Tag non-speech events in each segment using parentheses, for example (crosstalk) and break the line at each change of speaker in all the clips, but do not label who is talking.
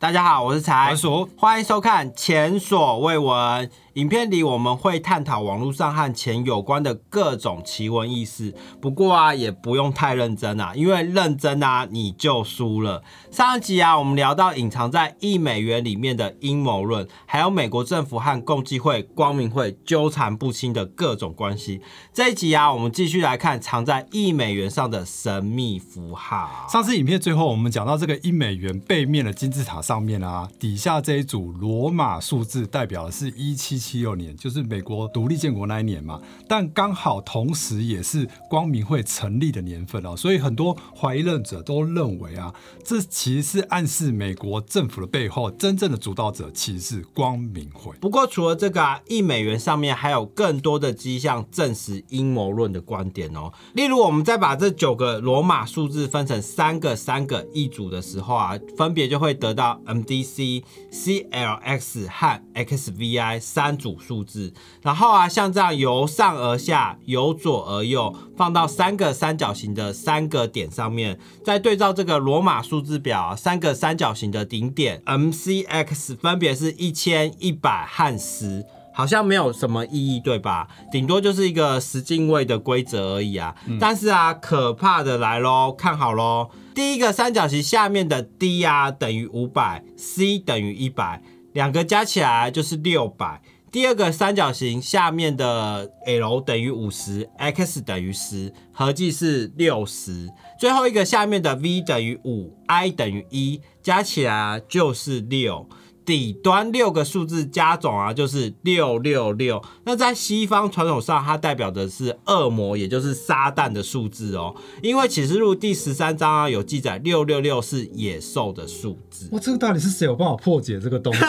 大家好，我是才。
我是
欢迎收看《前所未闻》影片里，我们会探讨网络上和钱有关的各种奇闻异事。不过啊，也不用太认真啊，因为认真啊，你就输了。上一集啊，我们聊到隐藏在一美元里面的阴谋论，还有美国政府和共济会、光明会纠缠不清的各种关系。这一集啊，我们继续来看藏在一美元上的神秘符号。
上次影片最后我们讲到这个一美元背面的金字塔上面啊，底下这一组罗马数字代表的是一七七七六年，就是美国独立建国那一年嘛。但刚好同时也是光明会成立的年份哦，所以很多怀疑论者都认为啊，这其实是暗示美国政府的背后真正的主导者其实是光明会。
不过除了这个啊，一美元上面还有更多的迹象证实阴谋论的观点哦。例如，我们再把这九个罗马数字分成三个三个一组的时候啊，分别就会得到 MDC、CLX 和 XVI 三组数字。然后啊，像这样由上而下、由左而右放到三个三角形的三个点上面，再对照这个罗马数字表啊，三个三角形的顶点 MCX 分别是一千、一百和十。好像没有什么意义，对吧？顶多就是一个十进位的规则而已啊。但是啊，可怕的来喽，看好喽。第一个三角形下面的 D 啊等于五百，C 等于一百，两个加起来就是六百。第二个三角形下面的 L 等于五十，X 等于十，合计是六十。最后一个下面的 V 等于五，I 等于一，加起来就是六。底端六个数字加总啊，就是六六六。那在西方传统上，它代表的是恶魔，也就是撒旦的数字哦。因为启示录第十三章啊有记载，六六六是野兽的数字。
哇，这个到底是谁有办法破解这个东西？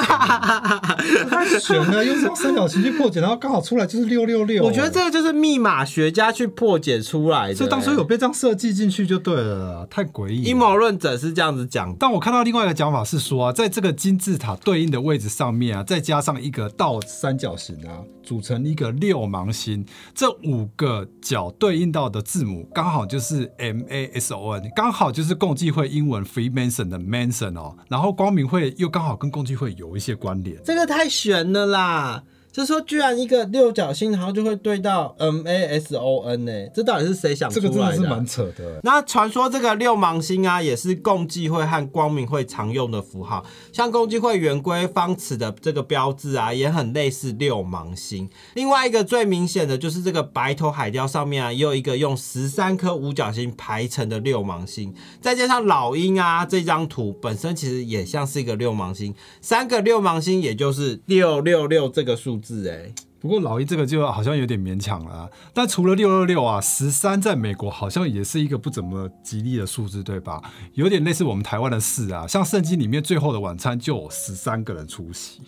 太悬了，用这三角形去破解，然后刚好出来就是六六六。
我觉得这个就是密码学家去破解出来的。
所以当初有被这样设计进去就对了，太诡异。
阴谋论者是这样子讲，
但我看到另外一个讲法是说啊，在这个金字塔对应的位置上面啊，再加上一个倒
三角形啊，
组成一个六芒星，这五个角对应到的字母刚好就是 M A S O N，刚好就是共济会英文 Freemason 的 Mason 哦，然后光明会又刚好跟共济会有一些关联，
这个太玄了啦！就说居然一个六角星，然后就会对到 M A S O N 呢、这到底是谁想出来的啊、
这个真的是蛮扯的。
那传说这个六芒星啊，也是共济会和光明会常用的符号，像共济会圆规方尺的这个标志啊，也很类似六芒星。另外一个最明显的就是这个白头海雕上面啊，也有一个用十三颗五角星排成的六芒星，再加上老鹰啊这张图本身其实也像是一个六芒星，三个六芒星也就是六六六这个数字是哎。
不过老一这个就好像有点勉强了、但除了六六六啊，十三在美国好像也是一个不怎么吉利的数字，对吧？有点类似我们台湾的四啊，像圣经里面最后的晚餐就有十三个人出席。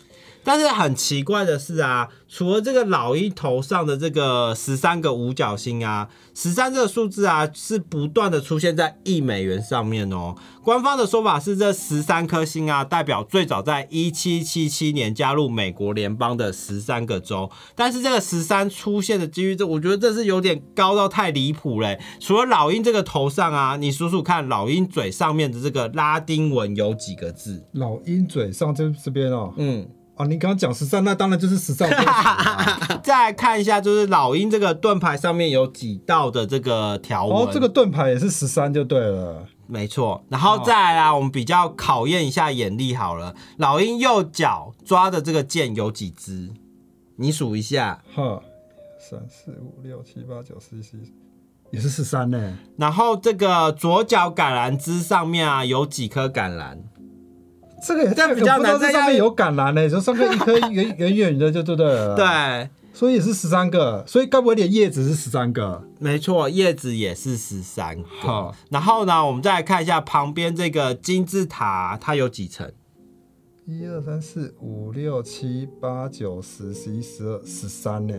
但是很奇怪的是啊，除了这个老鹰头上的这个十三个五角星啊，十三这个数字啊是不断的出现在一美元上面哦。官方的说法是，这十三颗星啊，代表最早在一七七七年加入美国联邦的十三个州。但是这个十三出现的几率，这我觉得这是有点高到太离谱嘞。除了老鹰这个头上啊，你数数看，老鹰嘴上面的这个拉丁文有几个字？
老鹰嘴上这这边哦，
嗯。
啊，你刚刚讲十三，那当然就是十三。(laughs)
再来看一下，就是老鹰这个盾牌上面有几道的这个条纹。
哦，这个盾牌也是十三就对了。
没错，然后再来啊，我们比较考验一下眼力好了。老鹰右脚抓的这个箭有几支？你数一下。
哈，三四五六七八九十十一，也是十三呢。
然后这个左脚橄榄枝上面啊有几颗橄榄？
这个也
这比较难
这上面有橄榄呢，就上面一颗 (laughs) 圆圆圆的，就对不对？
对，
所以也是十三个，所以该不会连叶子是十三个？
没错，叶子也是十三个。然后呢，我们再来看一下旁边这个金字塔，它有几层？
一二三四五六七八九十十一十二十三呢，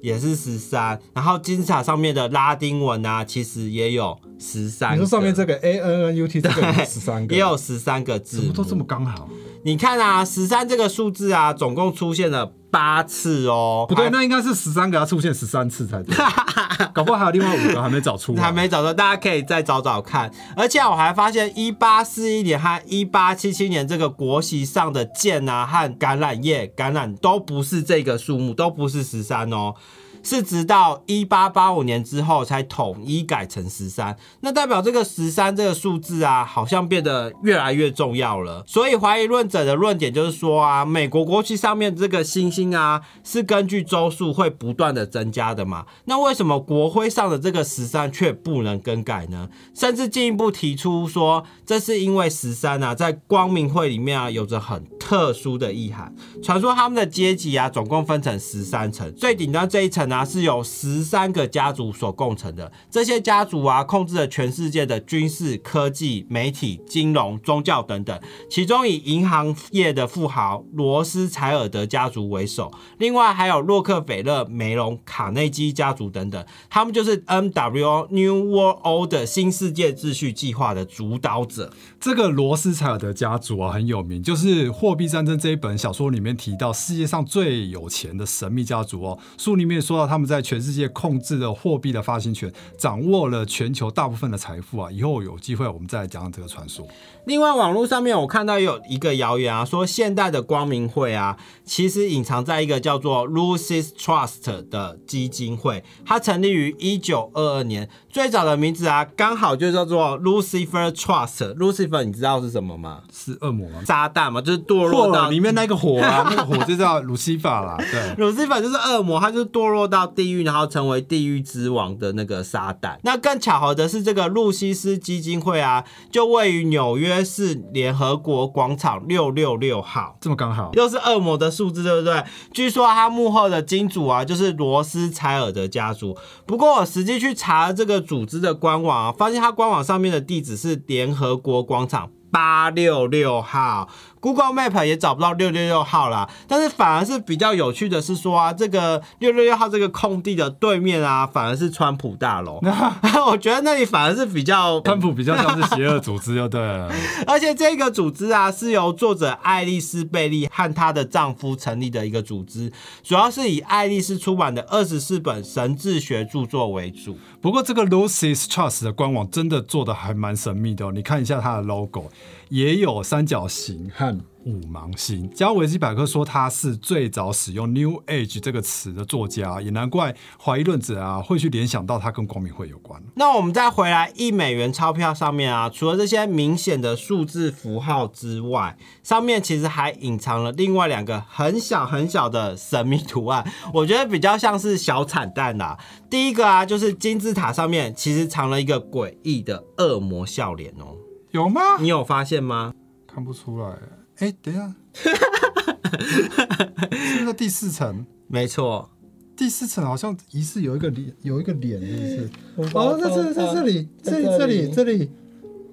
也是十三。然后金字塔上面的拉丁文啊，其实也有十三。
你说上面这个 A N N U T 这个也十三个，(laughs)
也有十三个字，
怎么都这么刚好？
你看啊，十三这个数字啊，总共出现了八次哦，
不对，那应该是十三个，要出现十三次才对，(laughs) 搞不好还有另外五个还没找出来。
还没找到，大家可以再找找看。而且我还发现，一八四一年和一八七七年这个国旗上的箭啊和橄榄叶、橄榄都不是这个数目，都不是十三哦。是直到一八八五年之后才统一改成十三，那代表这个十三这个数字啊，好像变得越来越重要了。所以怀疑论者的论点就是说啊，美国国旗上面这个星星啊，是根据周数会不断的增加的嘛。那为什么国徽上的这个十三却不能更改呢？甚至进一步提出说，这是因为十三啊，在光明会里面啊，有着很特殊的意涵。传说他们的阶级啊，总共分成十三层，最顶端这一层啊，是由十三个家族所构成的。这些家族啊，控制了全世界的军事、科技、媒体、金融、宗教等等。其中以银行业的富豪罗斯柴尔德家族为首，另外还有洛克菲勒、梅隆、卡内基家族等等。他们就是 NWO New World Order 新世界秩序计划的主导者。
这个罗斯柴尔德家族啊很有名，就是《货币战争》这一本小说里面提到世界上最有钱的神秘家族哦。书里面说他们在全世界控制的货币的发行权，掌握了全球大部分的财富啊。以后有机会我们再来讲讲这个传说。
另外，网络上面我看到有一个谣言啊，说现代的光明会啊，其实隐藏在一个叫做 Lucy's Trust 的基金会，它成立于一九二二年，最早的名字啊，刚好就叫做 Lucifer Trust。Lucifer 你知道是什么吗？
是恶魔吗？
撒旦嘛，就是堕落到
里面那个火啊，(laughs) 那个火就叫 Lucifer 啦。对，，(laughs)
Lucifer 就是恶魔，他就是堕落到地狱，然后成为地狱之王的那个撒旦。那更巧合的是，这个路西斯基金会啊，就位于纽约市联合国广场六六六号。
这么刚好。
又是恶魔的数字，对不对？据说他幕后的金主啊，就是罗斯柴尔德家族。不过我实际去查这个组织的官网啊，发现它官网上面的地址是联合国广场八六六号。Google Map 也找不到六六六号啦，但是反而是比较有趣的是说啊，这个六六六号这个空地的对面啊，反而是川普大楼。(laughs) 我觉得那里反而是比较
川普比较像是邪恶组织，就对了。(laughs)
而且这个组织啊，是由作者爱丽丝贝利和她的丈夫成立的一个组织，主要是以爱丽丝出版的二十四本神智学著作为主。
不过这个 Lucy's Trust 的官网真的做的还蛮神秘的哦，你看一下它的 logo，也有三角形和五芒星。加维基百科说他是最早使用 New Age 这个词的作家，也难怪怀疑论者啊会去联想到他跟光明会有关。
那我们再回来一美元钞票上面啊，除了这些明显的数字符号之外，上面其实还隐藏了另外两个很小很小的神秘图案，(laughs) 我觉得比较像是小彩蛋啦。第一个啊，就是金字塔上面其实藏了一个诡异的恶魔笑脸哦，
有吗？
你有发现吗？
看不出来。哎，等一下，是在第四层。
没错，
第四层好像疑似有一个脸，有一个脸，是不是？
哦，在这在这里，这里这里这里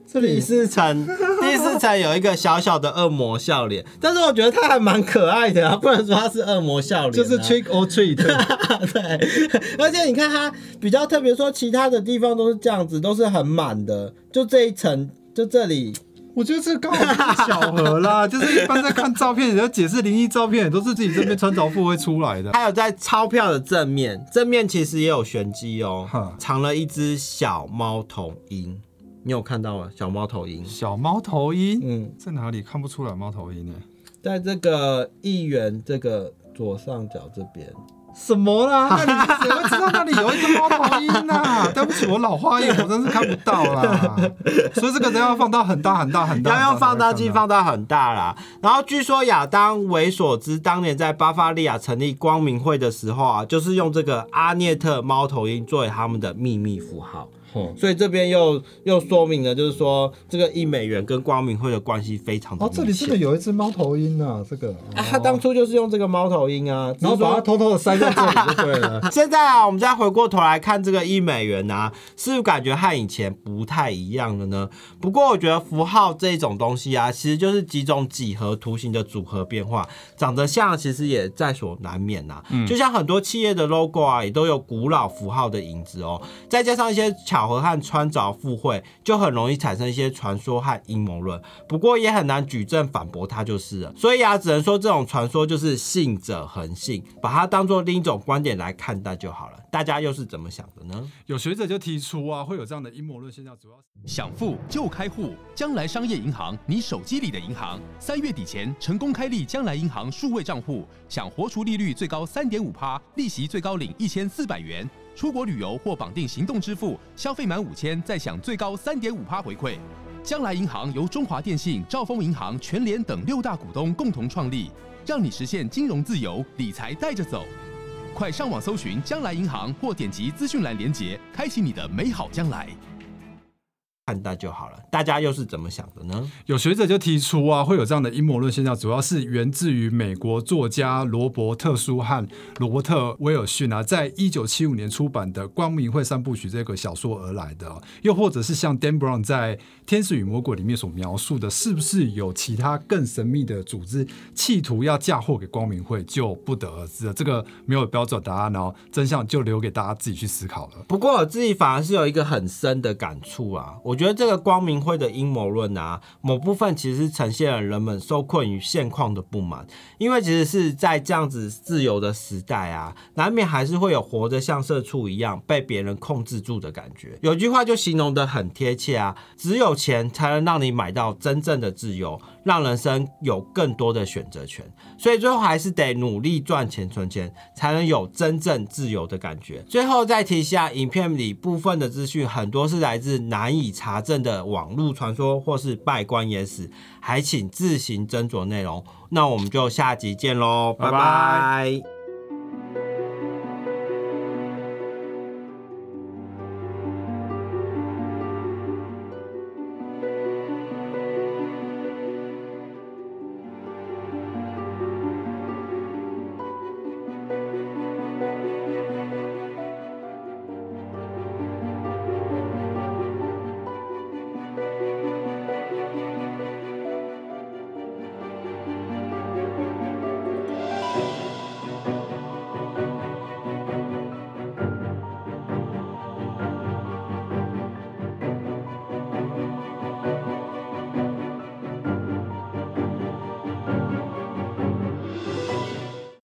这
第，四层，第四层有一个小小的恶魔笑脸，但是我觉得他还蛮可爱的啊，不能说他是恶魔笑脸啊、
就是 trick or treat。(laughs)
对，而且你看他比较特别，说其他的地方都是这样子，都是很满的，就这一层，就这里，
我觉得这刚好就是巧合啦，(laughs) 就是一般在看照片，人家解释灵异照片，也都是自己这边穿着服会出来的。
还有在钞票的正面，正面其实也有玄机哦
哈，
藏了一只小猫头鹰，你有看到吗？小猫头鹰，
小猫头鹰，
嗯，
在哪里看不出来猫头鹰呢？
在这个议员这个左上角这边。
什么啦？那你谁会知道那里有一个猫头鹰啊？对不起，我老花眼，我真是看不到啦。(laughs) 所以这个都要放到很大很大很大，
要用放大镜放到很大啦。然后据说亚当维索兹当年在巴伐利亚成立光明会的时候啊，就是用这个阿涅特猫头鹰作为他们的秘密符号。
哦
所以这边又又说明了，就是说这个一美元跟光明会的关系非常的
哦，这里真的有一只猫头鹰啊，这个。
啊，他当初就是用这个猫头鹰啊，
然后把它
它。
偷偷的塞在这里就对了。(laughs)
现在啊，我们再回过头来看这个一美元啊，是不是感觉和以前不太一样了呢？不过我觉得符号这种东西啊，其实就是几种几何图形的组合变化，长得像其实也在所难免呐、嗯就像很多企业的 logo 啊，也都有古老符号的影子哦，再加上一些巧巧合和穿凿附会，就很容易产生一些传说和阴谋论。不过也很难举证反驳它就是了。所以啊，只能说这种传说就是信者恒信，把它当做另一种观点来看待就好了。大家又是怎么想的呢？
有学者就提出啊，会有这样的阴谋论现象，主要
想富就开户，将来商业银行，你手机里的银行。三月底前成功开立将来银行数位账户，享活出利率最高三点五趴，利息最高领一千四百元。出国旅游或绑定行动支付，消费满五千再享最高三点五趴回馈。将来银行由中华电信、兆丰银行、全联等六大股东共同创立，让你实现金融自由，理财带着走。快上网搜寻将来银行，或点击资讯栏连接，开启你的美好将来。
看待就好了。大家又是怎么想的呢？
有学者就提出啊，会有这样的阴谋论现象，主要是源自于美国作家罗伯特·舒汉、罗伯特·威尔逊啊，在一九七五年出版的《光明会三部曲》这个小说而来的。又或者是像 Dan Brown 在《天使与魔鬼》里面所描述的，是不是有其他更神秘的组织企图要嫁祸给光明会，就不得而知了。这个没有标准答案哦，真相就留给大家自己去思考了。
不过我自己反而是有一个很深的感触啊，我觉得这个光明会的阴谋论啊，某部分其实呈现了人们受困于现况的不满，因为其实是在这样子自由的时代啊，难免还是会有活得像社畜一样被别人控制住的感觉。有句话就形容的很贴切啊，只有钱才能让你买到真正的自由。让人生有更多的选择权，所以最后还是得努力赚钱存钱，才能有真正自由的感觉。最后再提一下，影片里部分的资讯很多是来自难以查证的网络传说或是拜官野史，还请自行斟酌内容。那我们就下集见喽，拜拜。